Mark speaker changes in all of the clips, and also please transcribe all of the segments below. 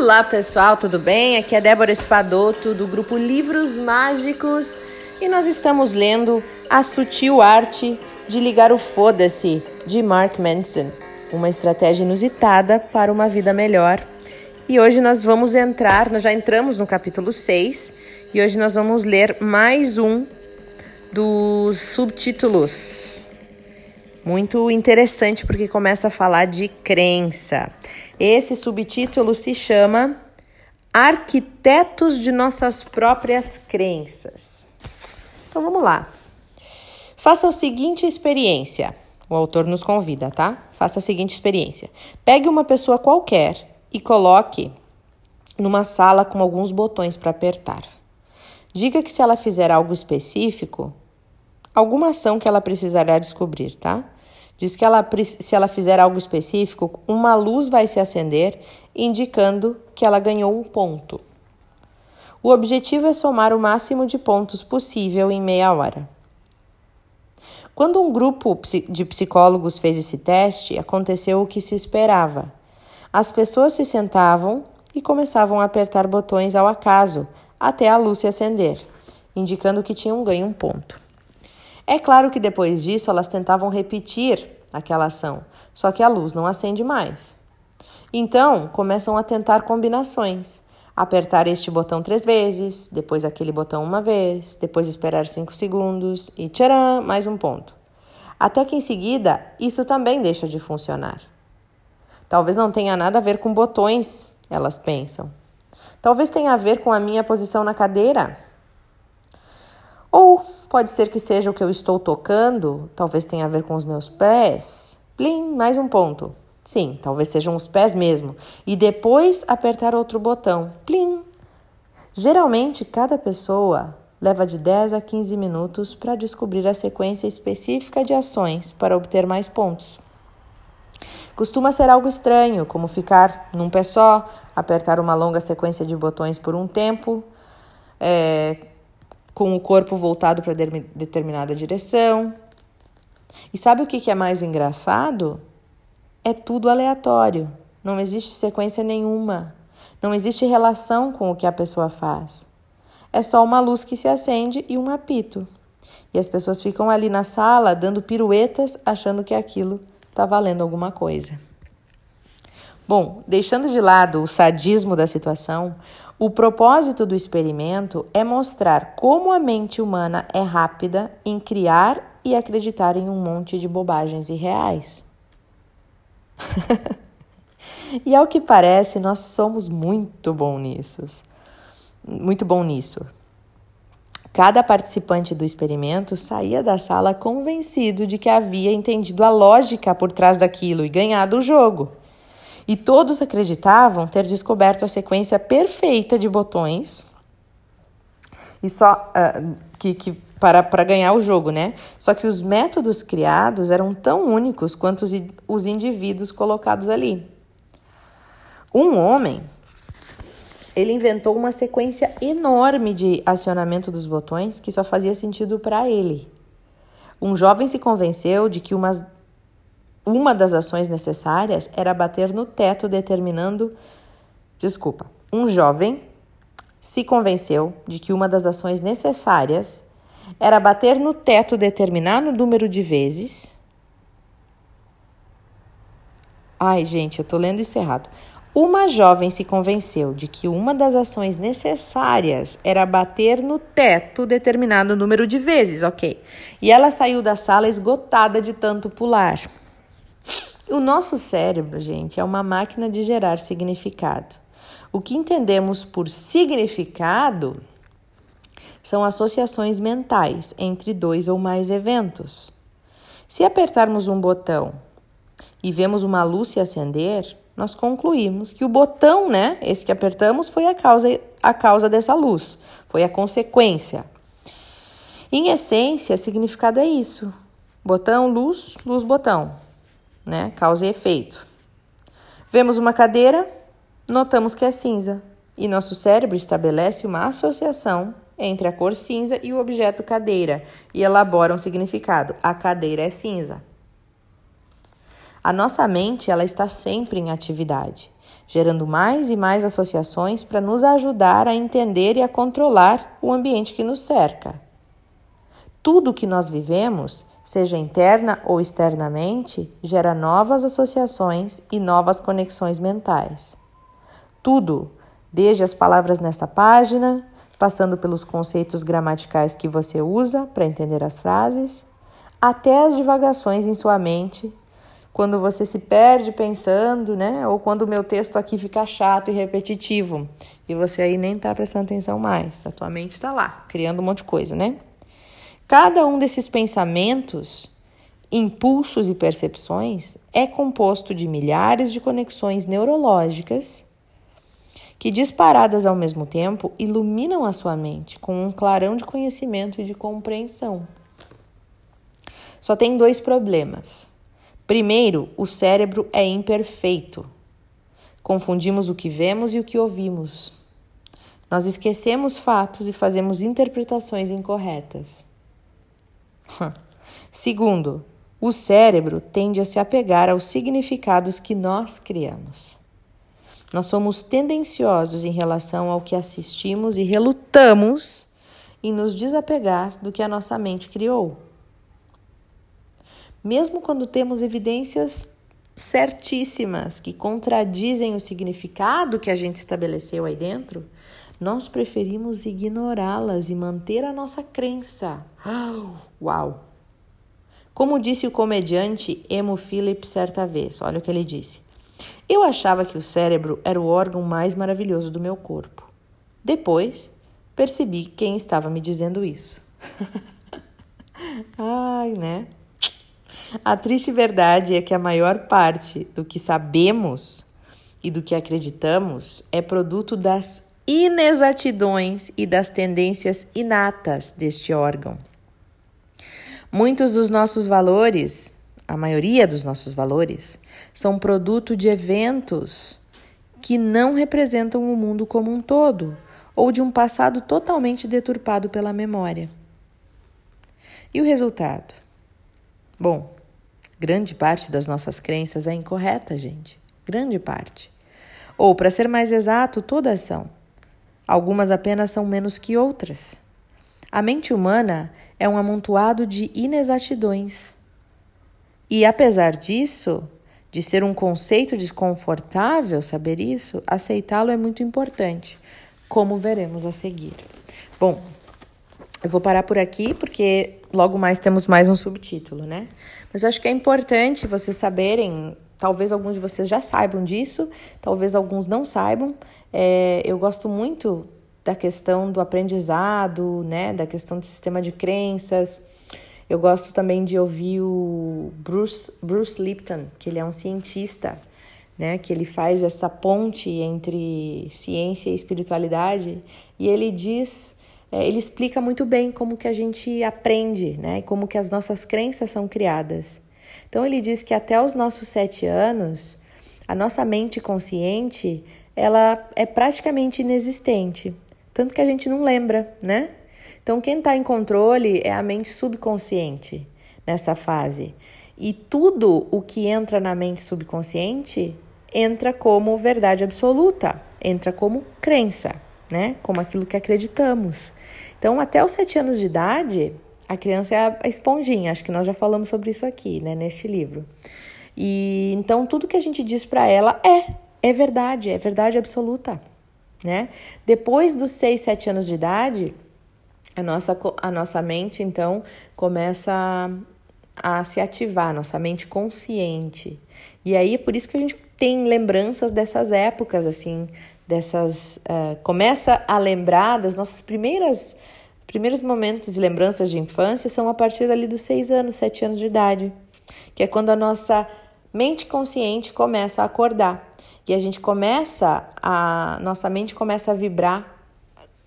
Speaker 1: Olá pessoal, tudo bem? Aqui é Débora Espadoto do grupo Livros Mágicos e nós estamos lendo A Sutil Arte de Ligar o Foda-se de Mark Manson, uma estratégia inusitada para uma vida melhor. E hoje nós vamos entrar, nós já entramos no capítulo 6 e hoje nós vamos ler mais um dos subtítulos. Muito interessante porque começa a falar de crença. Esse subtítulo se chama Arquitetos de Nossas Próprias Crenças. Então vamos lá. Faça a seguinte experiência. O autor nos convida, tá? Faça a seguinte experiência. Pegue uma pessoa qualquer e coloque numa sala com alguns botões para apertar. Diga que se ela fizer algo específico, alguma ação que ela precisará descobrir, tá? Diz que ela, se ela fizer algo específico, uma luz vai se acender, indicando que ela ganhou um ponto. O objetivo é somar o máximo de pontos possível em meia hora. Quando um grupo de psicólogos fez esse teste, aconteceu o que se esperava. As pessoas se sentavam e começavam a apertar botões ao acaso até a luz se acender, indicando que tinham ganho um ponto. É claro que depois disso elas tentavam repetir aquela ação, só que a luz não acende mais. Então começam a tentar combinações. Apertar este botão três vezes, depois aquele botão uma vez, depois esperar cinco segundos e tcharam, mais um ponto. Até que em seguida isso também deixa de funcionar. Talvez não tenha nada a ver com botões, elas pensam. Talvez tenha a ver com a minha posição na cadeira. Ou Pode ser que seja o que eu estou tocando, talvez tenha a ver com os meus pés. Plim, mais um ponto. Sim, talvez sejam os pés mesmo. E depois apertar outro botão. Plim. Geralmente, cada pessoa leva de 10 a 15 minutos para descobrir a sequência específica de ações para obter mais pontos. Costuma ser algo estranho, como ficar num pé só, apertar uma longa sequência de botões por um tempo, é, com o corpo voltado para determinada direção. E sabe o que é mais engraçado? É tudo aleatório. Não existe sequência nenhuma. Não existe relação com o que a pessoa faz. É só uma luz que se acende e um apito. E as pessoas ficam ali na sala dando piruetas, achando que aquilo está valendo alguma coisa. Bom, deixando de lado o sadismo da situação, o propósito do experimento é mostrar como a mente humana é rápida em criar e acreditar em um monte de bobagens irreais. e ao que parece, nós somos muito bom nisso. Muito bom nisso. Cada participante do experimento saía da sala convencido de que havia entendido a lógica por trás daquilo e ganhado o jogo e todos acreditavam ter descoberto a sequência perfeita de botões e só uh, que, que para, para ganhar o jogo, né? Só que os métodos criados eram tão únicos quanto os, os indivíduos colocados ali. Um homem, ele inventou uma sequência enorme de acionamento dos botões que só fazia sentido para ele. Um jovem se convenceu de que umas uma das ações necessárias era bater no teto, determinando. Desculpa. Um jovem se convenceu de que uma das ações necessárias era bater no teto determinado número de vezes. Ai, gente, eu tô lendo isso errado. Uma jovem se convenceu de que uma das ações necessárias era bater no teto determinado número de vezes, ok? E ela saiu da sala esgotada de tanto pular. O nosso cérebro, gente, é uma máquina de gerar significado. O que entendemos por significado são associações mentais entre dois ou mais eventos. Se apertarmos um botão e vemos uma luz se acender, nós concluímos que o botão, né, esse que apertamos, foi a causa, a causa dessa luz, foi a consequência. Em essência, significado é isso: botão, luz, luz, botão né? Causa e efeito. Vemos uma cadeira, notamos que é cinza, e nosso cérebro estabelece uma associação entre a cor cinza e o objeto cadeira e elabora um significado. A cadeira é cinza. A nossa mente, ela está sempre em atividade. gerando mais e mais associações para nos ajudar a entender e a controlar o ambiente que nos cerca. Tudo que nós vivemos, seja interna ou externamente, gera novas associações e novas conexões mentais. Tudo, desde as palavras nessa página, passando pelos conceitos gramaticais que você usa para entender as frases, até as divagações em sua mente quando você se perde pensando, né? Ou quando o meu texto aqui fica chato e repetitivo e você aí nem tá prestando atenção mais, a tua mente está lá, criando um monte de coisa, né? Cada um desses pensamentos, impulsos e percepções é composto de milhares de conexões neurológicas que, disparadas ao mesmo tempo, iluminam a sua mente com um clarão de conhecimento e de compreensão. Só tem dois problemas. Primeiro, o cérebro é imperfeito. Confundimos o que vemos e o que ouvimos. Nós esquecemos fatos e fazemos interpretações incorretas. Segundo, o cérebro tende a se apegar aos significados que nós criamos. Nós somos tendenciosos em relação ao que assistimos e relutamos em nos desapegar do que a nossa mente criou mesmo quando temos evidências certíssimas que contradizem o significado que a gente estabeleceu aí dentro, nós preferimos ignorá-las e manter a nossa crença. Uau! Como disse o comediante Emo Phillips certa vez, olha o que ele disse. Eu achava que o cérebro era o órgão mais maravilhoso do meu corpo. Depois, percebi quem estava me dizendo isso. Ai, né? A triste verdade é que a maior parte do que sabemos e do que acreditamos é produto das inexatidões e das tendências inatas deste órgão. Muitos dos nossos valores, a maioria dos nossos valores, são produto de eventos que não representam o mundo como um todo ou de um passado totalmente deturpado pela memória. E o resultado? Bom, Grande parte das nossas crenças é incorreta, gente. Grande parte. Ou, para ser mais exato, todas são. Algumas apenas são menos que outras. A mente humana é um amontoado de inexatidões. E apesar disso, de ser um conceito desconfortável saber isso, aceitá-lo é muito importante, como veremos a seguir. Bom, eu vou parar por aqui porque logo mais temos mais um subtítulo, né? Mas acho que é importante vocês saberem, talvez alguns de vocês já saibam disso, talvez alguns não saibam. É, eu gosto muito da questão do aprendizado, né? Da questão do sistema de crenças. Eu gosto também de ouvir o Bruce, Bruce Lipton, que ele é um cientista, né? Que ele faz essa ponte entre ciência e espiritualidade. E ele diz é, ele explica muito bem como que a gente aprende, né? Como que as nossas crenças são criadas. Então ele diz que até os nossos sete anos, a nossa mente consciente ela é praticamente inexistente, tanto que a gente não lembra, né? Então quem está em controle é a mente subconsciente nessa fase. E tudo o que entra na mente subconsciente entra como verdade absoluta, entra como crença né? Como aquilo que acreditamos. Então, até os sete anos de idade, a criança é a esponjinha. Acho que nós já falamos sobre isso aqui, né? Neste livro. E então tudo que a gente diz para ela é, é verdade, é verdade absoluta, né? Depois dos seis, sete anos de idade, a nossa, a nossa mente então começa a, se ativar, nossa mente consciente. E aí é por isso que a gente tem lembranças dessas épocas, assim, dessas. Uh, começa a lembrar das nossas primeiras. Primeiros momentos e lembranças de infância são a partir ali dos seis anos, sete anos de idade, que é quando a nossa mente consciente começa a acordar e a gente começa a nossa mente começa a vibrar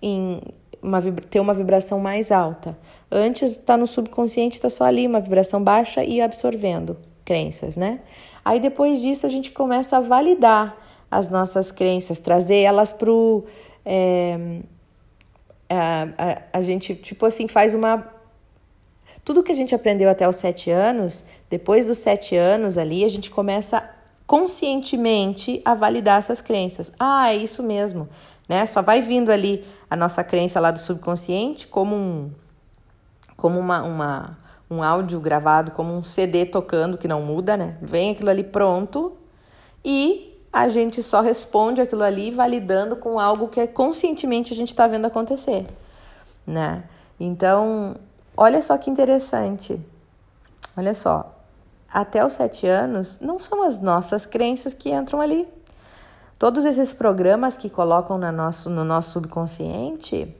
Speaker 1: em uma ter uma vibração mais alta. Antes está no subconsciente, está só ali uma vibração baixa e absorvendo crenças, né? Aí depois disso a gente começa a validar as nossas crenças, trazer elas para o. É, a, a, a gente, tipo assim, faz uma. Tudo que a gente aprendeu até os sete anos, depois dos sete anos ali, a gente começa conscientemente a validar essas crenças. Ah, é isso mesmo, né? Só vai vindo ali a nossa crença lá do subconsciente como um como uma, uma um áudio gravado, como um CD tocando que não muda, né? Vem aquilo ali pronto e a gente só responde aquilo ali validando com algo que é conscientemente a gente está vendo acontecer, né? Então, olha só que interessante. Olha só, até os sete anos não são as nossas crenças que entram ali. Todos esses programas que colocam no nosso, no nosso subconsciente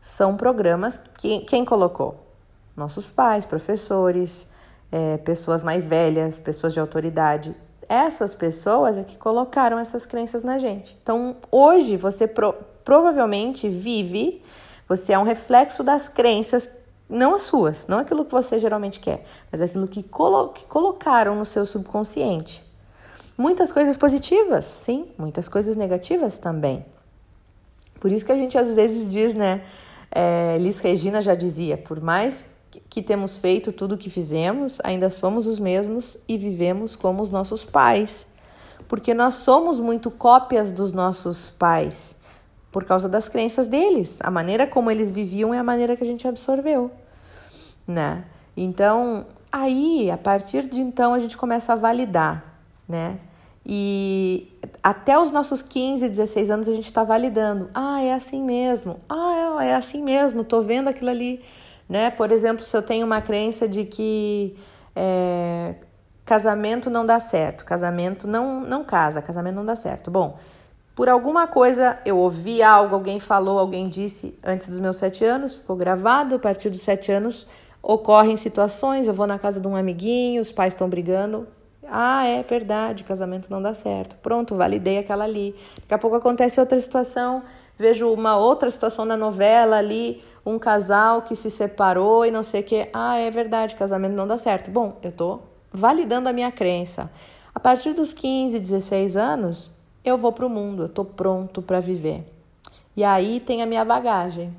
Speaker 1: são programas que quem colocou? Nossos pais, professores, é, pessoas mais velhas, pessoas de autoridade. Essas pessoas é que colocaram essas crenças na gente. Então, hoje você pro, provavelmente vive, você é um reflexo das crenças não as suas, não aquilo que você geralmente quer, mas aquilo que, colo que colocaram no seu subconsciente. Muitas coisas positivas, sim, muitas coisas negativas também. Por isso que a gente às vezes diz, né? É, Liz Regina já dizia: por mais que temos feito tudo o que fizemos, ainda somos os mesmos e vivemos como os nossos pais. Porque nós somos muito cópias dos nossos pais por causa das crenças deles. A maneira como eles viviam é a maneira que a gente absorveu, né? Então, aí, a partir de então, a gente começa a validar, né? E até os nossos 15, 16 anos a gente está validando. Ah, é assim mesmo. Ah, é, é assim mesmo. Tô vendo aquilo ali, né? Por exemplo, se eu tenho uma crença de que é, casamento não dá certo, casamento não não casa, casamento não dá certo. Bom, por alguma coisa, eu ouvi algo, alguém falou, alguém disse antes dos meus sete anos, ficou gravado. A partir dos sete anos, ocorrem situações. Eu vou na casa de um amiguinho, os pais estão brigando. Ah, é verdade, casamento não dá certo. Pronto, validei aquela ali. Daqui a pouco acontece outra situação, vejo uma outra situação na novela ali, um casal que se separou e não sei o que. Ah, é verdade, casamento não dá certo. Bom, eu tô validando a minha crença. A partir dos 15, 16 anos, eu vou para o mundo, eu estou pronto para viver. E aí tem a minha bagagem.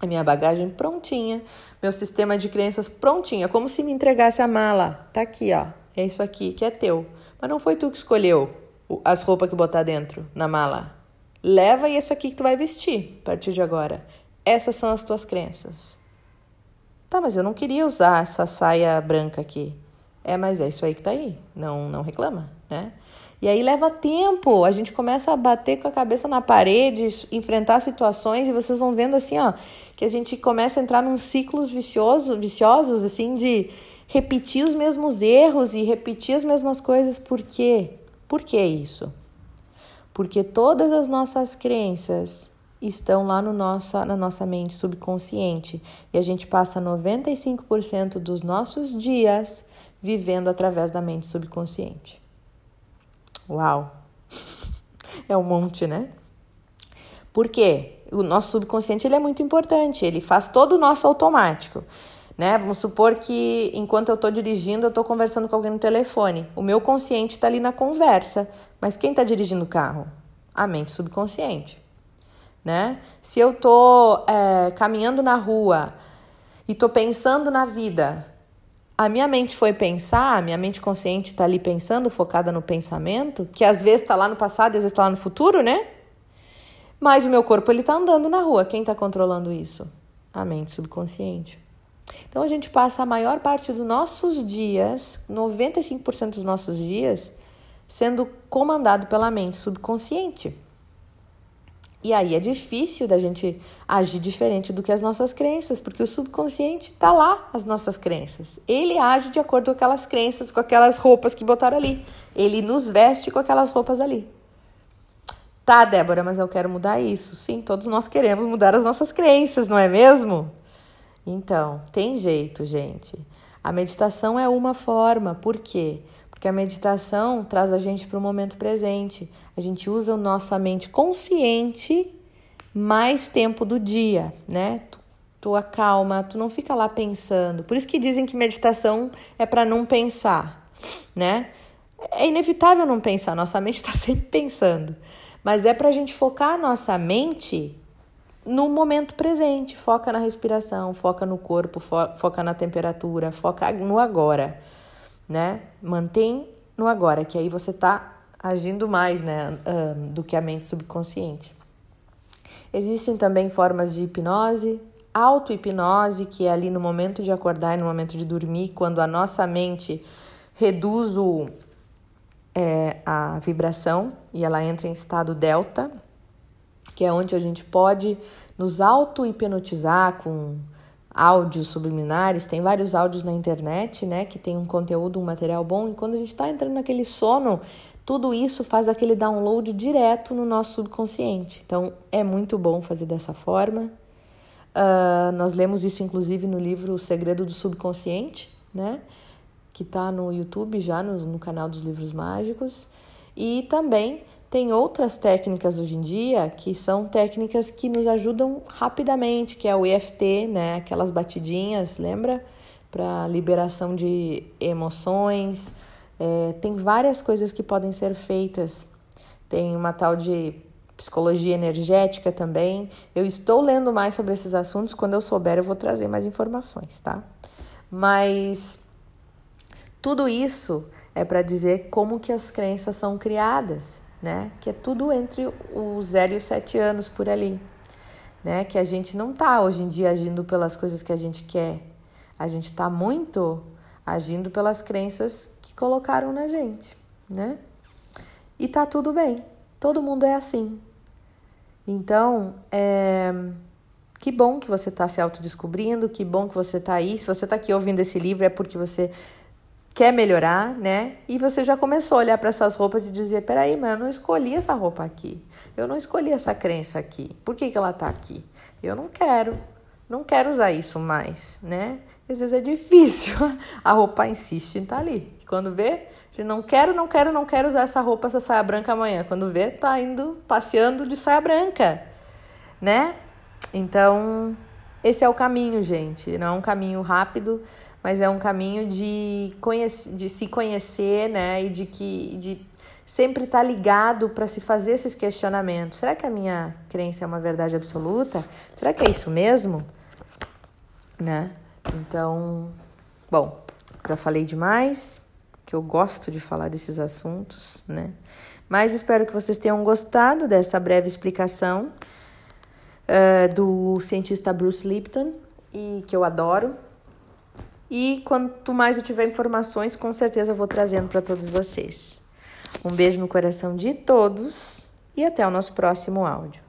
Speaker 1: A minha bagagem prontinha, meu sistema de crenças prontinha, como se me entregasse a mala. Tá aqui, ó. É isso aqui que é teu. Mas não foi tu que escolheu as roupas que botar dentro na mala. Leva isso aqui que tu vai vestir a partir de agora. Essas são as tuas crenças. Tá, mas eu não queria usar essa saia branca aqui. É, mas é isso aí que tá aí. Não, não reclama, né? E aí leva tempo, a gente começa a bater com a cabeça na parede, enfrentar situações e vocês vão vendo assim, ó, que a gente começa a entrar num ciclos viciosos, viciosos assim de repetir os mesmos erros e repetir as mesmas coisas. Por quê? Por que isso? Porque todas as nossas crenças estão lá no nossa, na nossa mente subconsciente e a gente passa 95% dos nossos dias vivendo através da mente subconsciente. Uau! É um monte, né? Por quê? O nosso subconsciente ele é muito importante, ele faz todo o nosso automático. Né? Vamos supor que enquanto eu estou dirigindo, eu estou conversando com alguém no telefone. O meu consciente está ali na conversa, mas quem está dirigindo o carro? A mente subconsciente. Né? Se eu estou é, caminhando na rua e estou pensando na vida, a minha mente foi pensar, a minha mente consciente está ali pensando, focada no pensamento, que às vezes está lá no passado às vezes está lá no futuro, né? Mas o meu corpo ele está andando na rua. Quem está controlando isso? A mente subconsciente. Então a gente passa a maior parte dos nossos dias, 95% dos nossos dias, sendo comandado pela mente subconsciente. E aí é difícil da gente agir diferente do que as nossas crenças, porque o subconsciente tá lá, as nossas crenças. Ele age de acordo com aquelas crenças, com aquelas roupas que botaram ali. Ele nos veste com aquelas roupas ali. Tá, Débora, mas eu quero mudar isso. Sim, todos nós queremos mudar as nossas crenças, não é mesmo? Então, tem jeito, gente. A meditação é uma forma. Por quê? Porque a meditação traz a gente para o momento presente. A gente usa a nossa mente consciente mais tempo do dia, né? Tu, tu acalma, tu não fica lá pensando. Por isso que dizem que meditação é para não pensar, né? É inevitável não pensar, nossa mente está sempre pensando. Mas é para a gente focar a nossa mente no momento presente. Foca na respiração, foca no corpo, fo foca na temperatura, foca no agora né? Mantém no agora, que aí você está agindo mais, né, do que a mente subconsciente. Existem também formas de hipnose, auto-hipnose, que é ali no momento de acordar e no momento de dormir, quando a nossa mente reduz o, é, a vibração e ela entra em estado delta, que é onde a gente pode nos auto-hipnotizar com áudios subliminares. Tem vários áudios na internet, né, que tem um conteúdo, um material bom, e quando a gente está entrando naquele sono, tudo isso faz aquele download direto no nosso subconsciente. Então, é muito bom fazer dessa forma. Uh, nós lemos isso, inclusive, no livro O Segredo do Subconsciente, né? Que está no YouTube já, no, no canal dos Livros Mágicos. E também tem outras técnicas hoje em dia que são técnicas que nos ajudam rapidamente, que é o EFT, né? Aquelas batidinhas, lembra? Para liberação de emoções. É, tem várias coisas que podem ser feitas. Tem uma tal de psicologia energética também. Eu estou lendo mais sobre esses assuntos. Quando eu souber, eu vou trazer mais informações, tá? Mas tudo isso é para dizer como que as crenças são criadas né? Que é tudo entre os 0 e os 7 anos por ali, né? Que a gente não tá hoje em dia agindo pelas coisas que a gente quer. A gente tá muito agindo pelas crenças que colocaram na gente, né? E tá tudo bem. Todo mundo é assim. Então, é... que bom que você está se autodescobrindo, que bom que você está aí. Se você está aqui ouvindo esse livro, é porque você quer melhorar, né? E você já começou a olhar para essas roupas e dizer: peraí, mas eu não escolhi essa roupa aqui. Eu não escolhi essa crença aqui. Por que, que ela tá aqui? Eu não quero. Não quero usar isso mais, né? Às vezes é difícil. A roupa insiste em tá ali. Quando vê, não quero, não quero, não quero usar essa roupa, essa saia branca amanhã. Quando vê, tá indo passeando de saia branca, né? Então, esse é o caminho, gente. Não é um caminho rápido, mas é um caminho de, conhece, de se conhecer, né? E de que de sempre estar tá ligado para se fazer esses questionamentos. Será que a minha crença é uma verdade absoluta? Será que é isso mesmo? Né? Então, bom, já falei demais, que eu gosto de falar desses assuntos, né? Mas espero que vocês tenham gostado dessa breve explicação uh, do cientista Bruce Lipton e que eu adoro. E quanto mais eu tiver informações, com certeza eu vou trazendo para todos vocês. Um beijo no coração de todos e até o nosso próximo áudio.